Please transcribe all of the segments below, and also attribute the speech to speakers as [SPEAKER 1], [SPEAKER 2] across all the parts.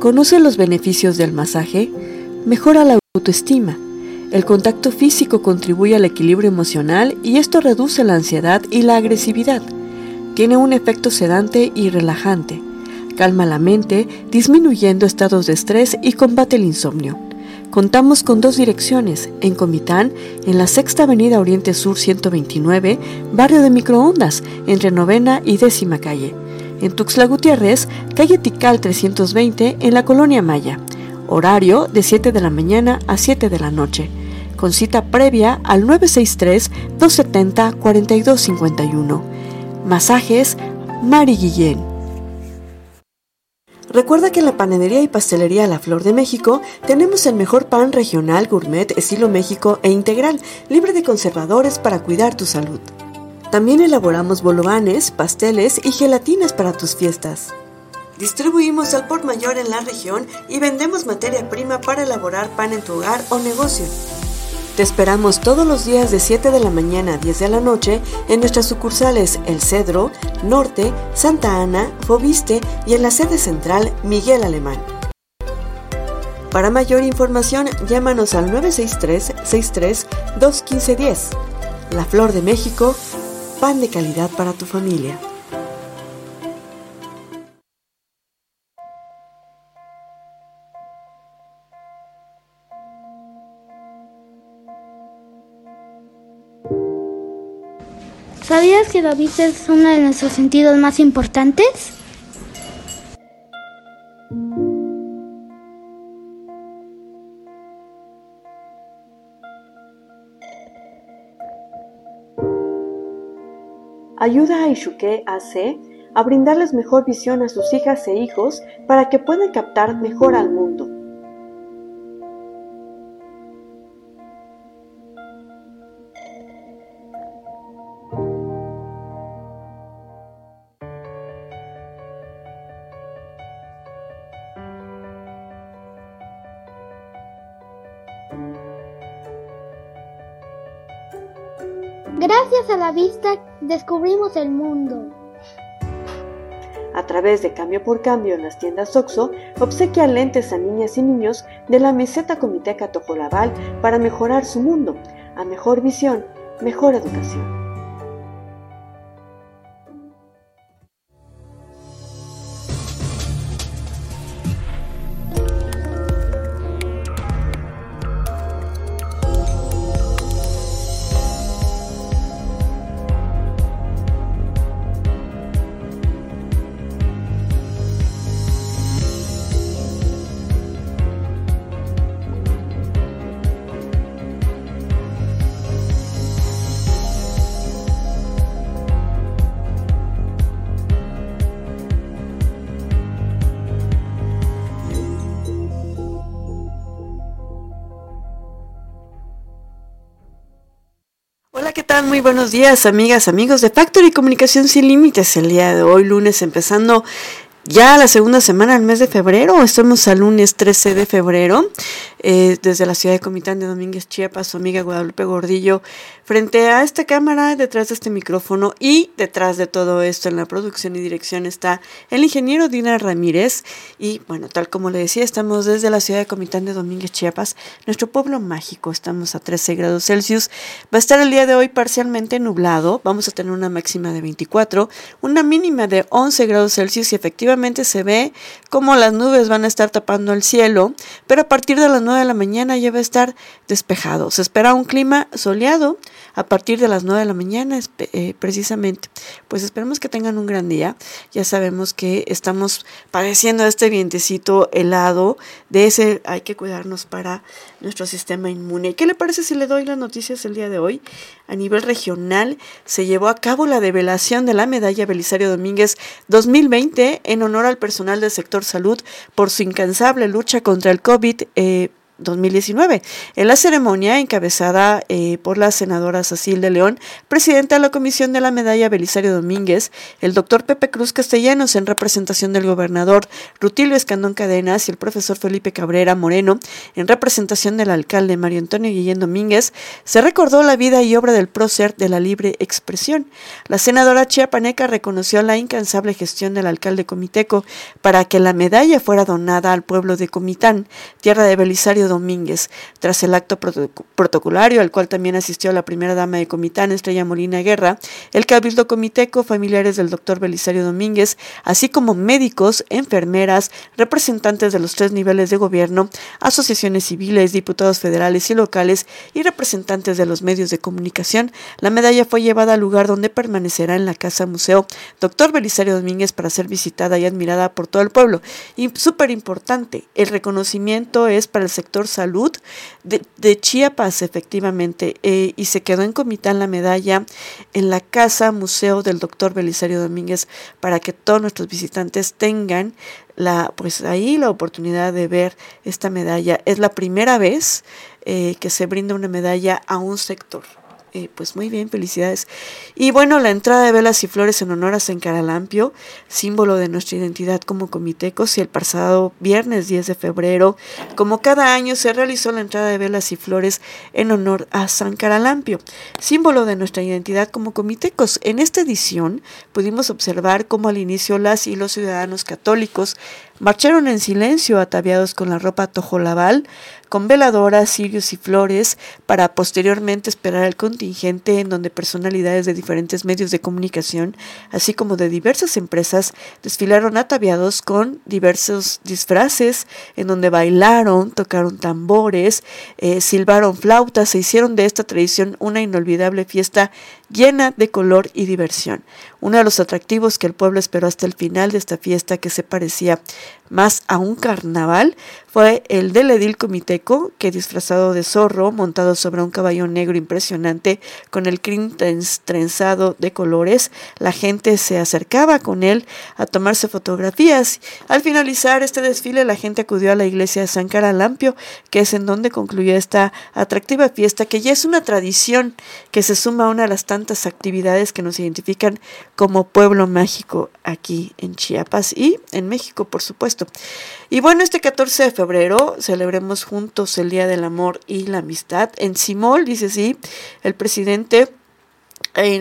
[SPEAKER 1] ¿Conoce los beneficios del masaje? Mejora la autoestima. El contacto físico contribuye al equilibrio emocional y esto reduce la ansiedad y la agresividad. Tiene un efecto sedante y relajante. Calma la mente, disminuyendo estados de estrés y combate el insomnio. Contamos con dos direcciones, en Comitán, en la Sexta Avenida Oriente Sur 129, barrio de Microondas, entre Novena y Décima Calle en Tuxtla Gutiérrez, calle Tical 320, en la colonia Maya. Horario de 7 de la mañana a 7 de la noche. Con cita previa al 963-270-4251. Masajes Mari Guillén. Recuerda que en la panadería y pastelería La Flor de México tenemos el mejor pan regional, gourmet, estilo México e integral, libre de conservadores para cuidar tu salud. También elaboramos bolovanes, pasteles y gelatinas para tus fiestas. Distribuimos al por mayor en la región y vendemos materia prima para elaborar pan en tu hogar o negocio. Te esperamos todos los días de 7 de la mañana a 10 de la noche en nuestras sucursales El Cedro, Norte, Santa Ana, Fobiste y en la sede central Miguel Alemán. Para mayor información, llámanos al 963 63 21510 La Flor de México, pan de calidad para tu familia.
[SPEAKER 2] ¿Sabías que la vista es uno de nuestros sentidos más importantes?
[SPEAKER 1] Ayuda a Ishuke AC a brindarles mejor visión a sus hijas e hijos para que puedan captar mejor al mundo.
[SPEAKER 2] A la vista descubrimos el mundo.
[SPEAKER 1] A través de Cambio por Cambio en las tiendas OXO, obsequia lentes a niñas y niños de la meseta Comiteca Tojolabal para mejorar su mundo, a mejor visión, mejor educación. Muy buenos días, amigas, amigos de Factory Comunicación Sin Límites. El día de hoy, lunes, empezando ya la segunda semana del mes de febrero, estamos al lunes 13 de febrero, eh, desde la ciudad de Comitán de Domínguez, Chiapas, su amiga Guadalupe Gordillo, frente a esta cámara, detrás de este micrófono y detrás de todo esto en la producción y dirección está el ingeniero Dina Ramírez. Y bueno, tal como le decía, estamos desde la ciudad de Comitán de Domínguez, Chiapas, nuestro pueblo mágico, estamos a 13 grados Celsius. Va a estar el día de hoy parcialmente nublado, vamos a tener una máxima de 24, una mínima de 11 grados Celsius y efectivamente se ve como las nubes van a estar tapando el cielo, pero a partir de las 9 de la mañana ya va a estar despejado. Se espera un clima soleado a partir de las 9 de la mañana eh, precisamente. Pues esperemos que tengan un gran día. Ya sabemos que estamos padeciendo este vientecito helado. De ese hay que cuidarnos para nuestro sistema inmune. ¿Qué le parece si le doy las noticias el día de hoy? A nivel regional se llevó a cabo la develación de la medalla Belisario Domínguez 2020 en honor al personal del sector salud por su incansable lucha contra el COVID. Eh, 2019. En la ceremonia, encabezada eh, por la senadora Cecil de León, presidenta de la Comisión de la Medalla Belisario Domínguez, el doctor Pepe Cruz Castellanos, en representación del gobernador Rutilio Escandón Cadenas y el profesor Felipe Cabrera Moreno, en representación del alcalde Mario Antonio Guillén Domínguez, se recordó la vida y obra del prócer de la libre expresión. La senadora chiapaneca reconoció la incansable gestión del alcalde comiteco para que la medalla fuera donada al pueblo de Comitán, tierra de Belisario Domínguez. Tras el acto protocolario, al cual también asistió la primera dama de Comitán, Estrella Molina Guerra, el cabildo comiteco, familiares del doctor Belisario Domínguez, así como médicos, enfermeras, representantes de los tres niveles de gobierno, asociaciones civiles, diputados federales y locales y representantes de los medios de comunicación, la medalla fue llevada al lugar donde permanecerá en la Casa Museo Doctor Belisario Domínguez para ser visitada y admirada por todo el pueblo. Y súper importante, el reconocimiento es para el sector salud de, Chiapas, efectivamente, eh, y se quedó en Comitán la medalla en la Casa Museo del Doctor Belisario Domínguez para que todos nuestros visitantes tengan la, pues ahí la oportunidad de ver esta medalla. Es la primera vez eh, que se brinda una medalla a un sector. Eh, pues muy bien, felicidades. Y bueno, la entrada de velas y flores en honor a San Caralampio, símbolo de nuestra identidad como comitecos, y el pasado viernes 10 de febrero, como cada año, se realizó la entrada de velas y flores en honor a San Caralampio, símbolo de nuestra identidad como comitecos. En esta edición pudimos observar cómo al inicio las y los ciudadanos católicos marcharon en silencio ataviados con la ropa tojolabal, con veladoras, cirios y flores, para posteriormente esperar al contingente en donde personalidades de diferentes medios de comunicación, así como de diversas empresas, desfilaron ataviados con diversos disfraces, en donde bailaron, tocaron tambores, eh, silbaron flautas, se hicieron de esta tradición una inolvidable fiesta llena de color y diversión. Uno de los atractivos que el pueblo esperó hasta el final de esta fiesta que se parecía más a un carnaval fue el del edil comiteco, que disfrazado de zorro, montado sobre un caballo negro impresionante, con el crin trenzado de colores, la gente se acercaba con él a tomarse fotografías. Al finalizar este desfile, la gente acudió a la iglesia de San Caralampio, que es en donde concluyó esta atractiva fiesta, que ya es una tradición que se suma a una de las tantas actividades que nos identifican como pueblo mágico aquí en Chiapas y en México, por supuesto. Y bueno, este 14 de febrero celebremos juntos el Día del Amor y la Amistad. En Simol, dice así, el presidente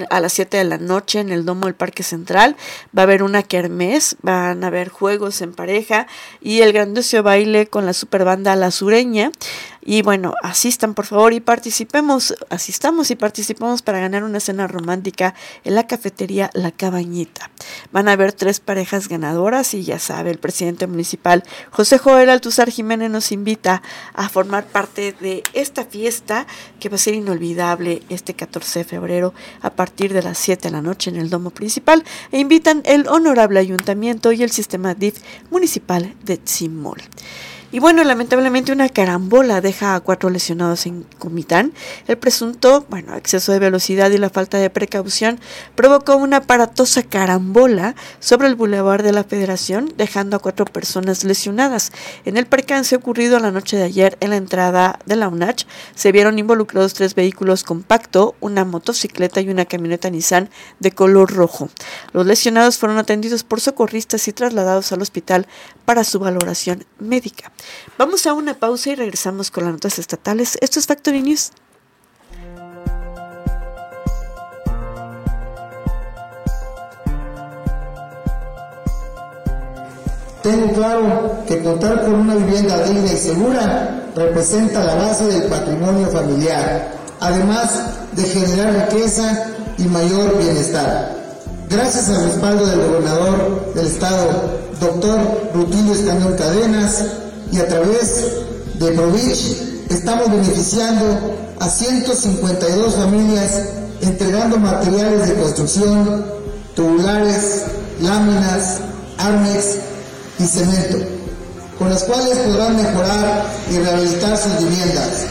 [SPEAKER 1] a las 7 de la noche en el domo del Parque Central. Va a haber una kermés, van a haber juegos en pareja y el grandioso baile con la super banda La Sureña. Y bueno, asistan por favor y participemos, asistamos y participamos para ganar una cena romántica en la cafetería La Cabañita. Van a haber tres parejas ganadoras y ya sabe, el presidente municipal José Joel Altuzar Jiménez nos invita a formar parte de esta fiesta que va a ser inolvidable este 14 de febrero a partir de las 7 de la noche en el domo principal e invitan el honorable ayuntamiento y el sistema DIF municipal de Tzimol. Y bueno, lamentablemente una carambola deja a cuatro lesionados en Comitán. El presunto, bueno, exceso de velocidad y la falta de precaución provocó una aparatosa carambola sobre el bulevar de la Federación, dejando a cuatro personas lesionadas. En el percance ocurrido la noche de ayer en la entrada de la UNACH, se vieron involucrados tres vehículos compacto, una motocicleta y una camioneta Nissan de color rojo. Los lesionados fueron atendidos por socorristas y trasladados al hospital para su valoración médica. Vamos a una pausa y regresamos con las notas estatales. Esto es Factory News.
[SPEAKER 3] Tengo claro que contar con una vivienda digna y segura representa la base del patrimonio familiar, además de generar riqueza y mayor bienestar. Gracias al respaldo del gobernador del estado, doctor Rutilio Escañón Cadenas, y a través de Provich estamos beneficiando a 152 familias entregando materiales de construcción, tubulares, láminas, armex y cemento, con las cuales podrán mejorar y rehabilitar sus viviendas.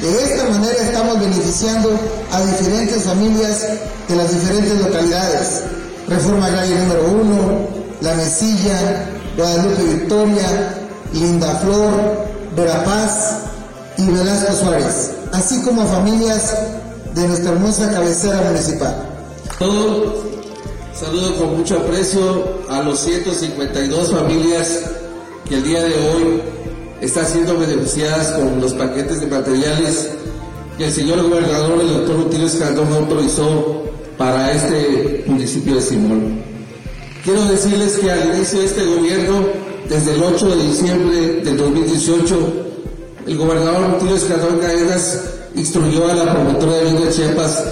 [SPEAKER 3] De esta manera estamos beneficiando a diferentes familias de las diferentes localidades. Reforma Agraria número 1, La Mesilla, Guadalupe Victoria, Linda Flor, Verapaz, y Velasco Suárez, así como a familias de nuestra hermosa cabecera municipal.
[SPEAKER 4] Todo saludo con mucho aprecio a los 152 familias que el día de hoy están siendo beneficiadas con los paquetes de materiales que el señor gobernador, el doctor Rutilio Escandón, autorizó para este municipio de Simón. Quiero decirles que al inicio de este gobierno, desde el 8 de diciembre del 2018, el gobernador Rutilio Escandón Cadenas instruyó a la promotora de de Chiapas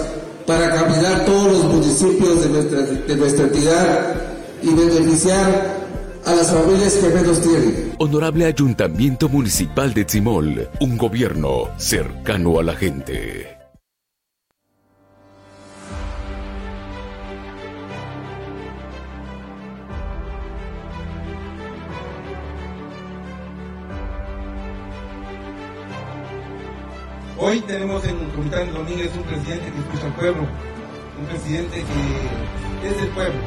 [SPEAKER 4] para caminar todos los municipios de nuestra, de nuestra entidad y beneficiar a las familias que menos tienen.
[SPEAKER 5] Honorable Ayuntamiento Municipal de Tzimol, un gobierno cercano a la gente.
[SPEAKER 6] Hoy tenemos en Comitán Domínguez un presidente que escucha al pueblo, un presidente que es del pueblo.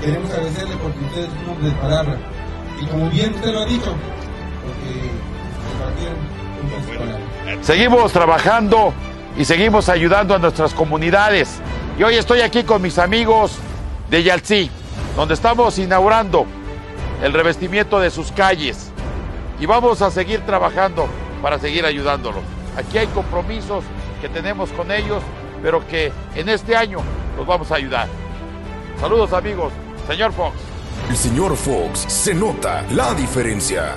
[SPEAKER 6] Queremos agradecerle porque usted es un hombre de palabra. Y como bien usted lo ha dicho, porque sus palabras.
[SPEAKER 7] Seguimos trabajando y seguimos ayudando a nuestras comunidades. Y hoy estoy aquí con mis amigos de Yalcí, donde estamos inaugurando el revestimiento de sus calles. Y vamos a seguir trabajando para seguir ayudándolos. Aquí hay compromisos que tenemos con ellos, pero que en este año los vamos a ayudar. Saludos amigos, señor Fox.
[SPEAKER 5] El señor Fox se nota la diferencia.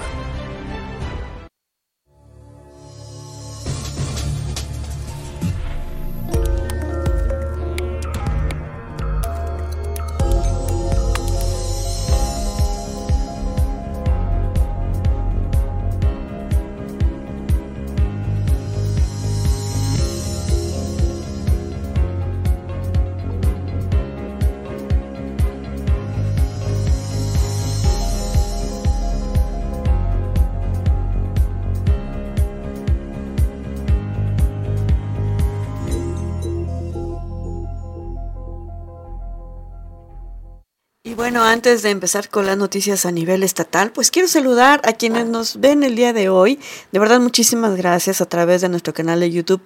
[SPEAKER 1] Bueno, antes de empezar con las noticias a nivel estatal, pues quiero saludar a quienes nos ven el día de hoy. De verdad, muchísimas gracias a través de nuestro canal de YouTube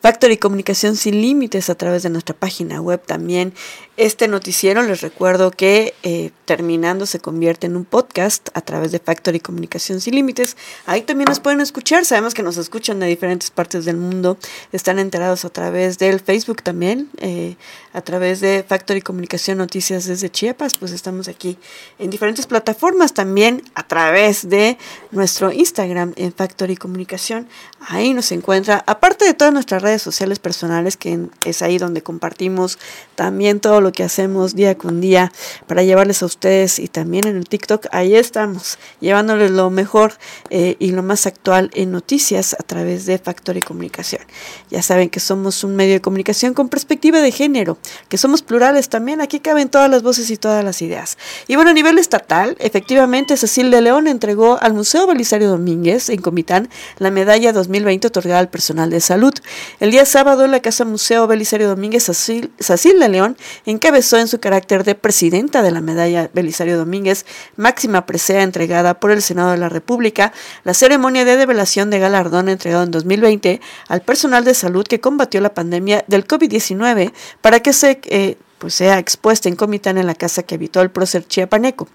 [SPEAKER 1] Factory Comunicación Sin Límites, a través de nuestra página web también. Este noticiero, les recuerdo que eh, terminando se convierte en un podcast a través de Factory Comunicación Sin Límites. Ahí también nos pueden escuchar. Sabemos que nos escuchan de diferentes partes del mundo. Están enterados a través del Facebook también, eh, a través de Factory Comunicación Noticias desde Chiapas. Pues estamos aquí en diferentes plataformas también a través de nuestro Instagram en Factory Comunicación. Ahí nos encuentra, aparte de todas nuestras redes sociales personales, que es ahí donde compartimos también todo lo que hacemos día con día para llevarles a ustedes y también en el TikTok, ahí estamos, llevándoles lo mejor eh, y lo más actual en noticias a través de Factory Comunicación. Ya saben que somos un medio de comunicación con perspectiva de género, que somos plurales también, aquí caben todas las voces y todas las ideas. Y bueno, a nivel estatal, efectivamente, Cecil de León entregó al Museo Belisario Domínguez en Comitán la medalla 2020 otorgada al personal de salud. El día sábado, la Casa Museo Belisario Domínguez Cecil, de León encabezó en su carácter de presidenta de la medalla Belisario Domínguez, máxima presea entregada por el Senado de la República, la ceremonia de develación de galardón entregado en 2020 al personal de salud que combatió la pandemia del COVID-19 para que se eh, pues sea expuesta en Comitán en la casa que habitó el prócer chiapaneco.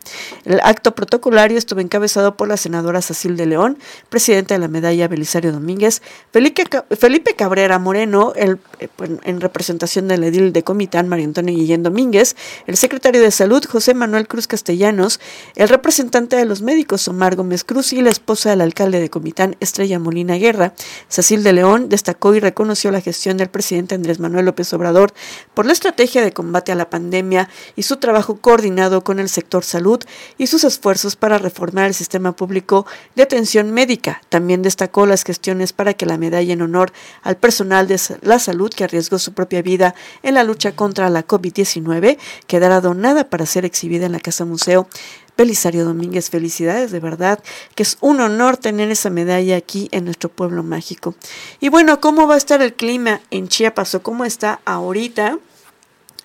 [SPEAKER 1] El acto protocolario estuvo encabezado por la senadora Cecil de León, presidenta de la medalla Belisario Domínguez, Felipe Cabrera Moreno, el, eh, pues, en representación del edil de Comitán, María Antonio Guillén Domínguez, el secretario de Salud, José Manuel Cruz Castellanos, el representante de los médicos, Omar Gómez Cruz, y la esposa del alcalde de Comitán, Estrella Molina Guerra. Cecil de León destacó y reconoció la gestión del presidente Andrés Manuel López Obrador por la estrategia de combate combate a la pandemia y su trabajo coordinado con el sector salud y sus esfuerzos para reformar el sistema público de atención médica. También destacó las gestiones para que la medalla en honor al personal de la salud que arriesgó su propia vida en la lucha contra la COVID-19 quedara donada para ser exhibida en la Casa Museo Belisario Domínguez, felicidades, de verdad, que es un honor tener esa medalla aquí en nuestro pueblo mágico. Y bueno, ¿cómo va a estar el clima en Chiapas o cómo está ahorita?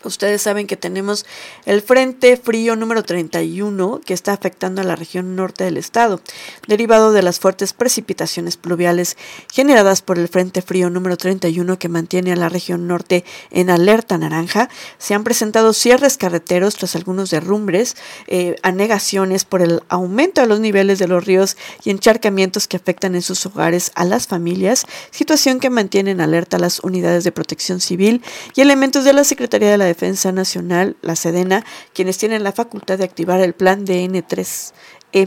[SPEAKER 1] Ustedes saben que tenemos el Frente Frío número 31 que está afectando a la región norte del estado, derivado de las fuertes precipitaciones pluviales generadas por el Frente Frío número 31 que mantiene a la región norte en alerta naranja. Se han presentado cierres carreteros tras algunos derrumbres, eh, anegaciones por el aumento de los niveles de los ríos y encharcamientos que afectan en sus hogares a las familias, situación que mantiene en alerta las unidades de protección civil y elementos de la Secretaría de la Defensa Nacional, la Sedena, quienes tienen la facultad de activar el plan DN3 e.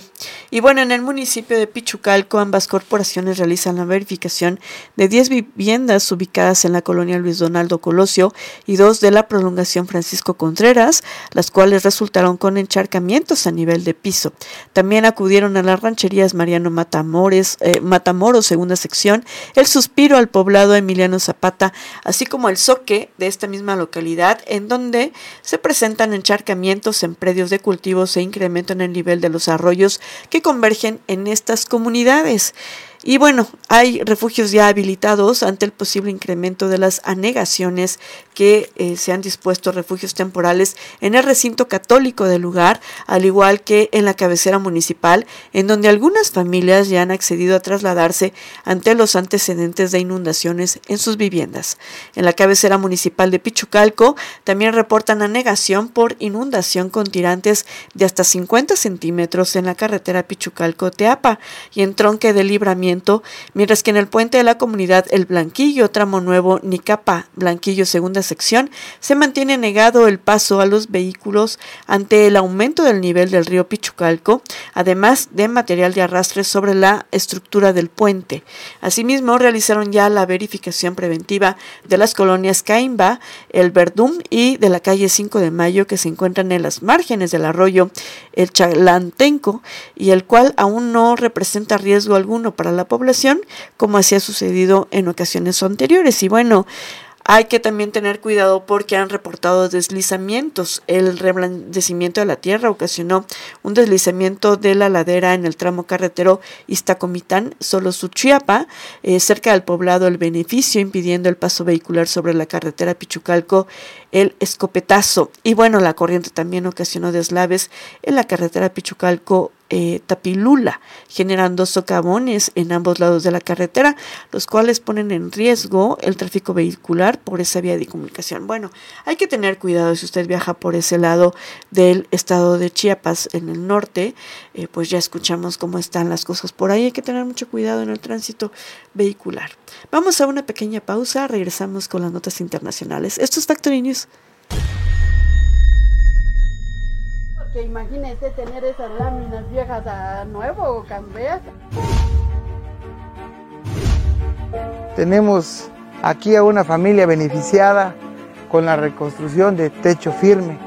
[SPEAKER 1] Y bueno, en el municipio de Pichucalco ambas corporaciones realizan la verificación de 10 viviendas ubicadas en la colonia Luis Donaldo Colosio y dos de la prolongación Francisco Contreras, las cuales resultaron con encharcamientos a nivel de piso. También acudieron a las rancherías Mariano Matamores, eh, Matamoros, segunda sección, el suspiro al poblado Emiliano Zapata, así como el soque de esta misma localidad, en donde se presentan encharcamientos en predios de cultivos e incremento en el nivel de los arroyos que convergen en estas comunidades. Y bueno, hay refugios ya habilitados ante el posible incremento de las anegaciones que eh, se han dispuesto refugios temporales en el recinto católico del lugar, al igual que en la cabecera municipal, en donde algunas familias ya han accedido a trasladarse ante los antecedentes de inundaciones en sus viviendas. En la cabecera municipal de Pichucalco también reportan anegación por inundación con tirantes de hasta 50 centímetros en la carretera Pichucalco-Teapa y en tronque de libramiento mientras que en el puente de la comunidad El Blanquillo, tramo nuevo Nicapa, Blanquillo, segunda sección, se mantiene negado el paso a los vehículos ante el aumento del nivel del río Pichucalco, además de material de arrastre sobre la estructura del puente. Asimismo, realizaron ya la verificación preventiva de las colonias Caimba, El Verdum y de la calle 5 de Mayo que se encuentran en las márgenes del arroyo El Chalantenco y el cual aún no representa riesgo alguno para la población, como así ha sucedido en ocasiones anteriores. Y bueno, hay que también tener cuidado porque han reportado deslizamientos. El reblandecimiento de la tierra ocasionó un deslizamiento de la ladera en el tramo carretero Iztacomitán, solo Suchiapa, eh, cerca del poblado El Beneficio, impidiendo el paso vehicular sobre la carretera Pichucalco, el escopetazo. Y bueno, la corriente también ocasionó deslaves en la carretera Pichucalco eh, Tapilula, generando socavones en ambos lados de la carretera, los cuales ponen en riesgo el tráfico vehicular por esa vía de comunicación. Bueno, hay que tener cuidado si usted viaja por ese lado del estado de Chiapas, en el norte, eh, pues ya escuchamos cómo están las cosas por ahí, hay que tener mucho cuidado en el tránsito vehicular. Vamos a una pequeña pausa, regresamos con las notas internacionales. Esto es Factory
[SPEAKER 8] que imagínese tener esas láminas viejas a nuevo o cambiar.
[SPEAKER 3] Tenemos aquí a una familia beneficiada con la reconstrucción de techo firme.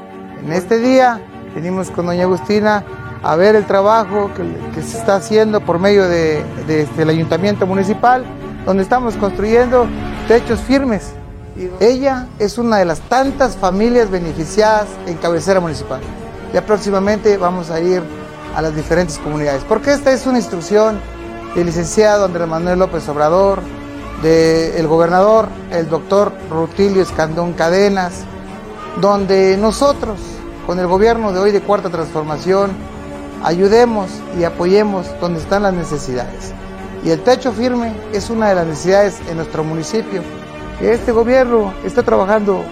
[SPEAKER 3] En este día venimos con doña Agustina a ver el trabajo que, se está haciendo por medio de, este, el ayuntamiento municipal, donde estamos construyendo techos firmes. Ella es una de las tantas familias beneficiadas en cabecera municipal. Ya próximamente vamos a ir a las diferentes comunidades, porque esta es una instrucción del licenciado Andrés Manuel López Obrador, del gobernador, el doctor Rutilio Escandón Cadenas, donde nosotros, con el gobierno de hoy de Cuarta Transformación, ayudemos y apoyemos donde están las necesidades. Y el techo firme es una de las necesidades en nuestro municipio. Este gobierno está trabajando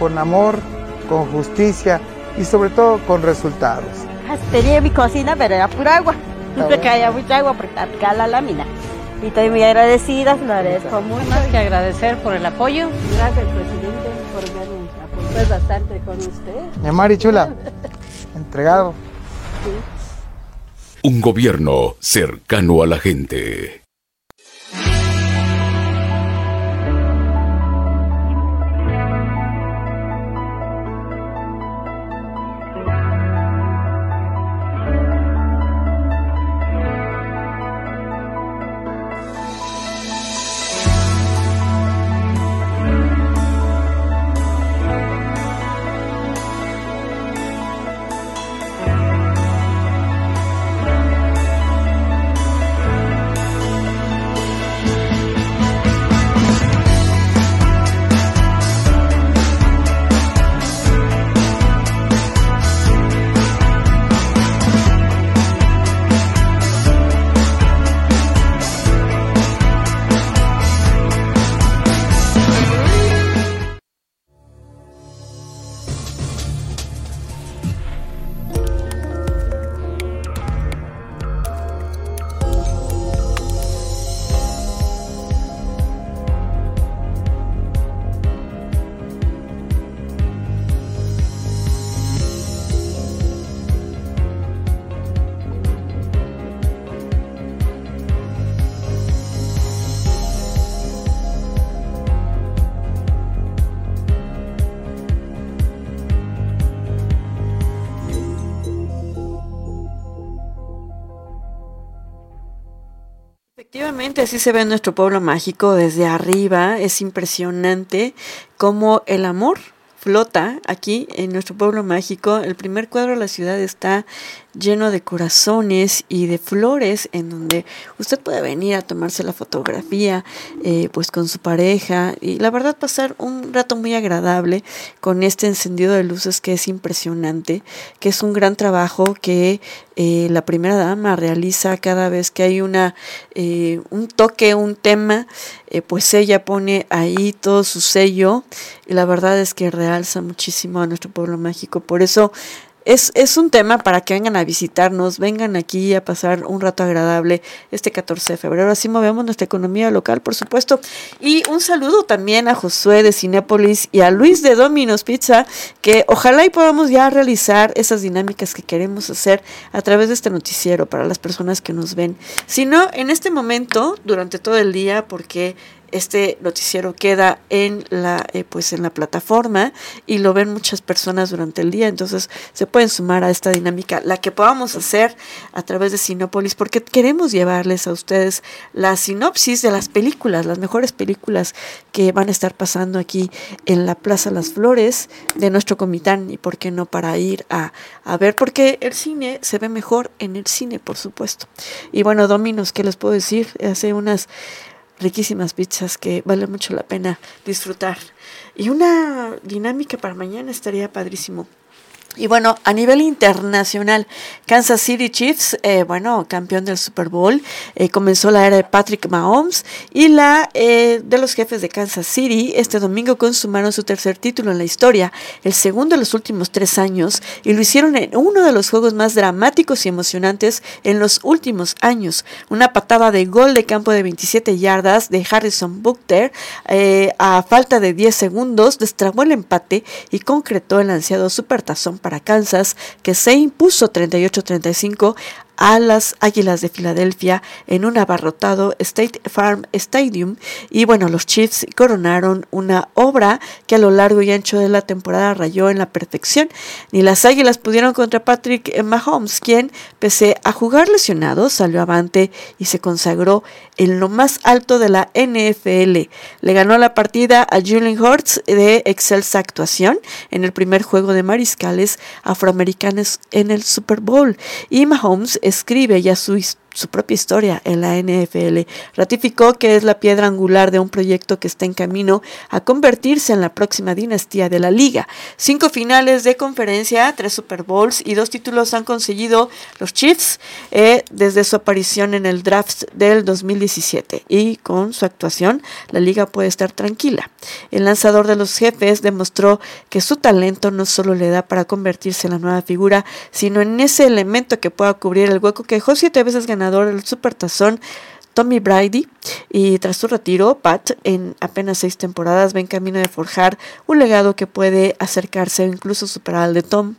[SPEAKER 3] con amor, con justicia, y sobre todo con resultados.
[SPEAKER 9] Tenía mi cocina, pero era pura agua. Siempre caía mucha agua porque aplicaba la lámina. Y estoy muy agradecida, lo agradezco mucho.
[SPEAKER 10] Más que agradecer por el apoyo.
[SPEAKER 8] Gracias, presidente, por vernos apoyado bastante con usted.
[SPEAKER 3] Mi Mari Chula, entregado.
[SPEAKER 5] Un gobierno cercano a la gente.
[SPEAKER 1] Así se ve nuestro pueblo mágico desde arriba. Es impresionante cómo el amor flota aquí en nuestro pueblo mágico. El primer cuadro de la ciudad está lleno de corazones y de flores en donde usted puede venir a tomarse la fotografía eh, pues con su pareja y la verdad pasar un rato muy agradable con este encendido de luces que es impresionante que es un gran trabajo que eh, la primera dama realiza cada vez que hay una eh, un toque un tema pues ella pone ahí todo su sello y la verdad es que realza muchísimo a nuestro pueblo mágico. Por eso es, es, un tema para que vengan a visitarnos, vengan aquí a pasar un rato agradable este 14 de febrero. Así movemos nuestra economía local, por supuesto. Y un saludo también a Josué de Cinépolis y a Luis de Domino's Pizza, que ojalá y podamos ya realizar esas dinámicas que queremos hacer a través de este noticiero para las personas que nos ven. Si no, en este momento, durante todo el día, porque este noticiero queda en la eh, pues en la plataforma y lo ven muchas personas durante el día. Entonces se pueden sumar a esta dinámica la que podamos hacer a través de Sinópolis porque queremos llevarles a ustedes la sinopsis de las películas las mejores películas que van a estar pasando aquí en la Plaza Las Flores de nuestro Comitán y por qué no para ir a, a ver porque el cine se ve mejor en el cine por supuesto. Y bueno Dominos qué les puedo decir hace unas riquísimas pizzas que vale mucho la pena disfrutar. Y una dinámica para mañana estaría padrísimo. Y bueno, a nivel internacional, Kansas City Chiefs, eh, bueno, campeón del Super Bowl, eh, comenzó la era de Patrick Mahomes y la eh, de los jefes de Kansas City este domingo consumaron su tercer título en la historia, el segundo de los últimos tres años, y lo hicieron en uno de los juegos más dramáticos y emocionantes en los últimos años. Una patada de gol de campo de 27 yardas de Harrison Butker a falta de 10 segundos destrabó el empate y concretó el ansiado supertazón para Kansas, que se impuso 38-35 a las Águilas de Filadelfia en un abarrotado State Farm Stadium y bueno, los Chiefs coronaron una obra que a lo largo y ancho de la temporada rayó en la perfección. Ni las Águilas pudieron contra Patrick Mahomes, quien pese a jugar lesionado salió avante y se consagró en lo más alto de la NFL. Le ganó la partida a Julian Hurts de excelsa actuación en el primer juego de mariscales afroamericanos en el Super Bowl y Mahomes escribe ya su su propia historia en la NFL. Ratificó que es la piedra angular de un proyecto que está en camino a convertirse en la próxima dinastía de la liga. Cinco finales de conferencia, tres Super Bowls y dos títulos han conseguido los Chiefs eh, desde su aparición en el draft del 2017 y con su actuación la liga puede estar tranquila. El lanzador de los jefes demostró que su talento no solo le da para convertirse en la nueva figura, sino en ese elemento que pueda cubrir el hueco que dejó siete veces ganado del Supertazón, Tommy Brady, y tras su retiro, Pat, en apenas seis temporadas, va en camino de forjar un legado que puede acercarse o incluso superar al de Tom.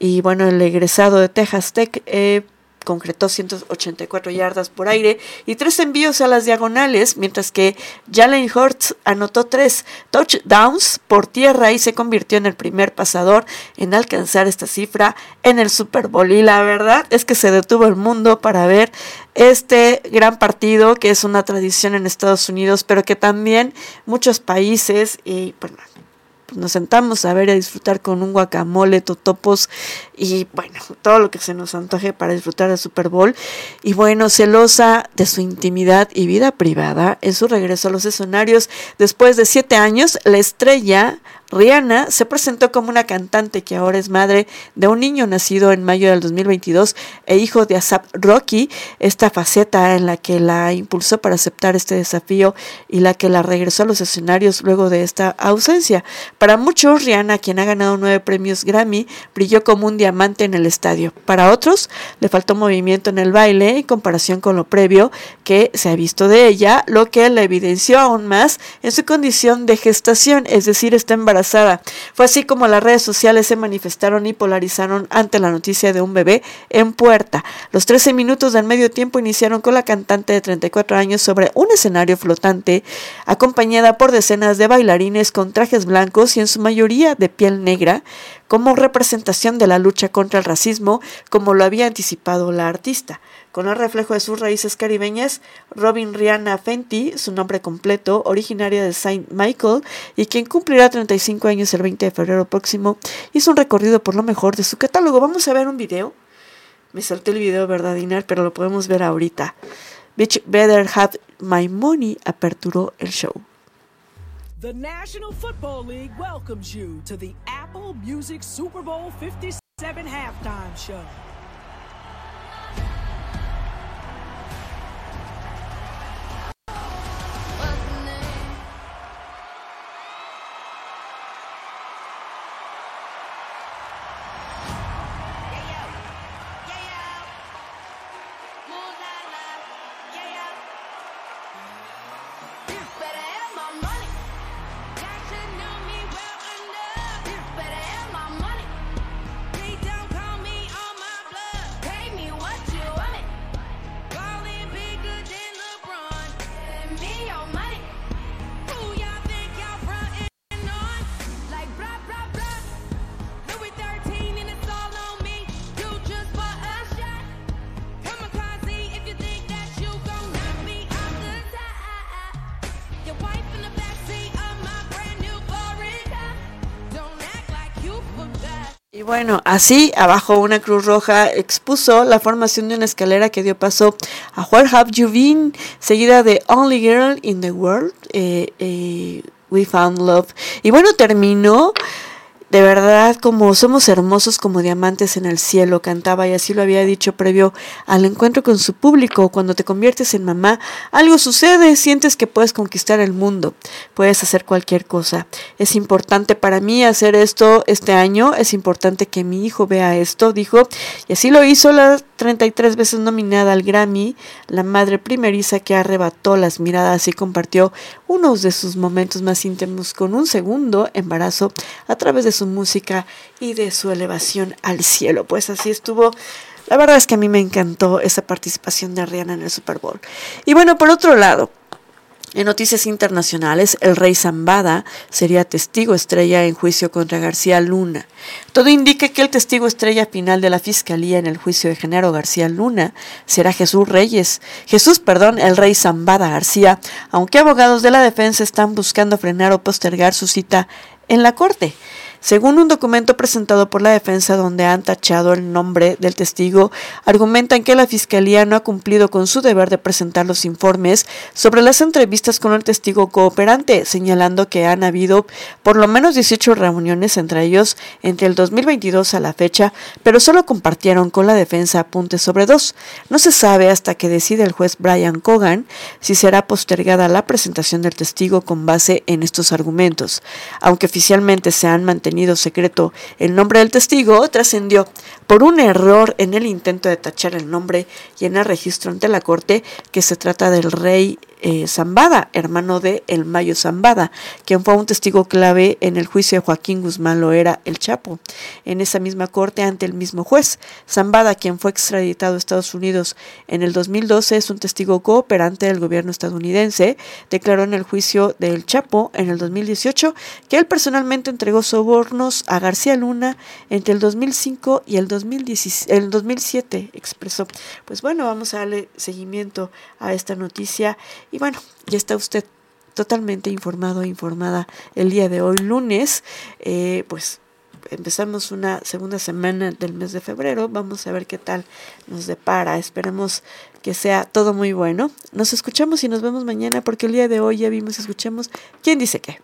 [SPEAKER 1] Y bueno, el egresado de Texas Tech eh, concretó 184 yardas por aire y tres envíos a las diagonales, mientras que Jalen Hurts anotó tres touchdowns por tierra y se convirtió en el primer pasador en alcanzar esta cifra en el Super Bowl. Y la verdad es que se detuvo el mundo para ver este gran partido que es una tradición en Estados Unidos, pero que también muchos países y bueno, nos sentamos a ver y a disfrutar con un guacamole, totopos y bueno, todo lo que se nos antoje para disfrutar del Super Bowl. Y bueno, celosa de su intimidad y vida privada, en su regreso a los escenarios, después de siete años, la estrella Rihanna se presentó como una cantante que ahora es madre de un niño nacido en mayo del 2022 e hijo de Asap Rocky, esta faceta en la que la impulsó para aceptar este desafío y la que la regresó a los escenarios luego de esta ausencia. Para muchos, Rihanna, quien ha ganado nueve premios Grammy, brilló como un diamante en el estadio. Para otros, le faltó movimiento en el baile en comparación con lo previo que se ha visto de ella, lo que la evidenció aún más en su condición de gestación, es decir, está embarazada fue así como las redes sociales se manifestaron y polarizaron ante la noticia de un bebé en puerta. Los 13 minutos del medio tiempo iniciaron con la cantante de 34 años sobre un escenario flotante, acompañada por decenas de bailarines con trajes blancos y en su mayoría de piel negra,
[SPEAKER 11] como representación de la lucha contra el racismo, como lo había anticipado la artista. Con el reflejo de sus raíces caribeñas, Robin Rihanna Fenty, su nombre completo, originaria de Saint Michael y quien cumplirá 35 años el 20 de febrero próximo, hizo un recorrido por lo mejor de su catálogo. Vamos a ver un video. Me salté el video, ¿verdad, Dinar? Pero lo podemos ver ahorita. Bitch Better Have My Money aperturó el show.
[SPEAKER 1] The National Football League welcomes you to the Apple Music Super Bowl 57 halftime show. me your money. Y bueno, así abajo una cruz roja expuso la formación de una escalera que dio paso a Where Have You Been, seguida de Only Girl in the World, eh, eh, We Found Love. Y bueno, terminó de verdad, como somos hermosos como diamantes en el cielo, cantaba y así lo había dicho previo al encuentro con su público. Cuando te conviertes en mamá, algo sucede, sientes que puedes conquistar el mundo, puedes hacer cualquier cosa. Es importante para mí hacer esto este año, es importante que mi hijo vea esto, dijo, y así lo hizo la 33 veces nominada al Grammy, la madre primeriza que arrebató las miradas y compartió unos de sus momentos más íntimos con un segundo embarazo a través de su música y de su elevación al cielo. Pues así estuvo. La verdad es que a mí me encantó esa participación de Rihanna en el Super Bowl. Y bueno, por otro lado, en noticias internacionales, el rey Zambada sería testigo estrella en juicio contra García Luna. Todo indica que el testigo estrella final de la fiscalía en el juicio de Genaro García Luna será Jesús Reyes. Jesús, perdón, el rey Zambada García, aunque abogados de la defensa están buscando frenar o postergar su cita en la corte. Según un documento presentado por la defensa donde han tachado el nombre del testigo, argumentan que la Fiscalía no ha cumplido con su deber de presentar los informes sobre las entrevistas con el testigo cooperante, señalando que han habido por lo menos 18 reuniones entre ellos entre el 2022 a la fecha, pero solo compartieron con la defensa apuntes sobre dos. No se sabe hasta que decide el juez Brian Cogan si será postergada la presentación del testigo con base en estos argumentos. Aunque oficialmente se han mantenido secreto el nombre del testigo, trascendió por un error en el intento de tachar el nombre y en el registro ante la corte que se trata del rey eh, Zambada, hermano de El Mayo Zambada, quien fue un testigo clave en el juicio de Joaquín Guzmán Loera El Chapo. En esa misma corte ante el mismo juez, Zambada, quien fue extraditado a Estados Unidos en el 2012, es un testigo cooperante del gobierno estadounidense, declaró en el juicio del Chapo en el 2018 que él personalmente entregó sobornos a García Luna entre el 2005 y el, 2017, el 2007, expresó. Pues bueno, vamos a darle seguimiento a esta noticia y bueno, ya está usted totalmente informado e informada el día de hoy, lunes. Eh, pues empezamos una segunda semana del mes de febrero. Vamos a ver qué tal nos depara. Esperemos que sea todo muy bueno. Nos escuchamos y nos vemos mañana porque el día de hoy ya vimos, escuchamos quién dice qué.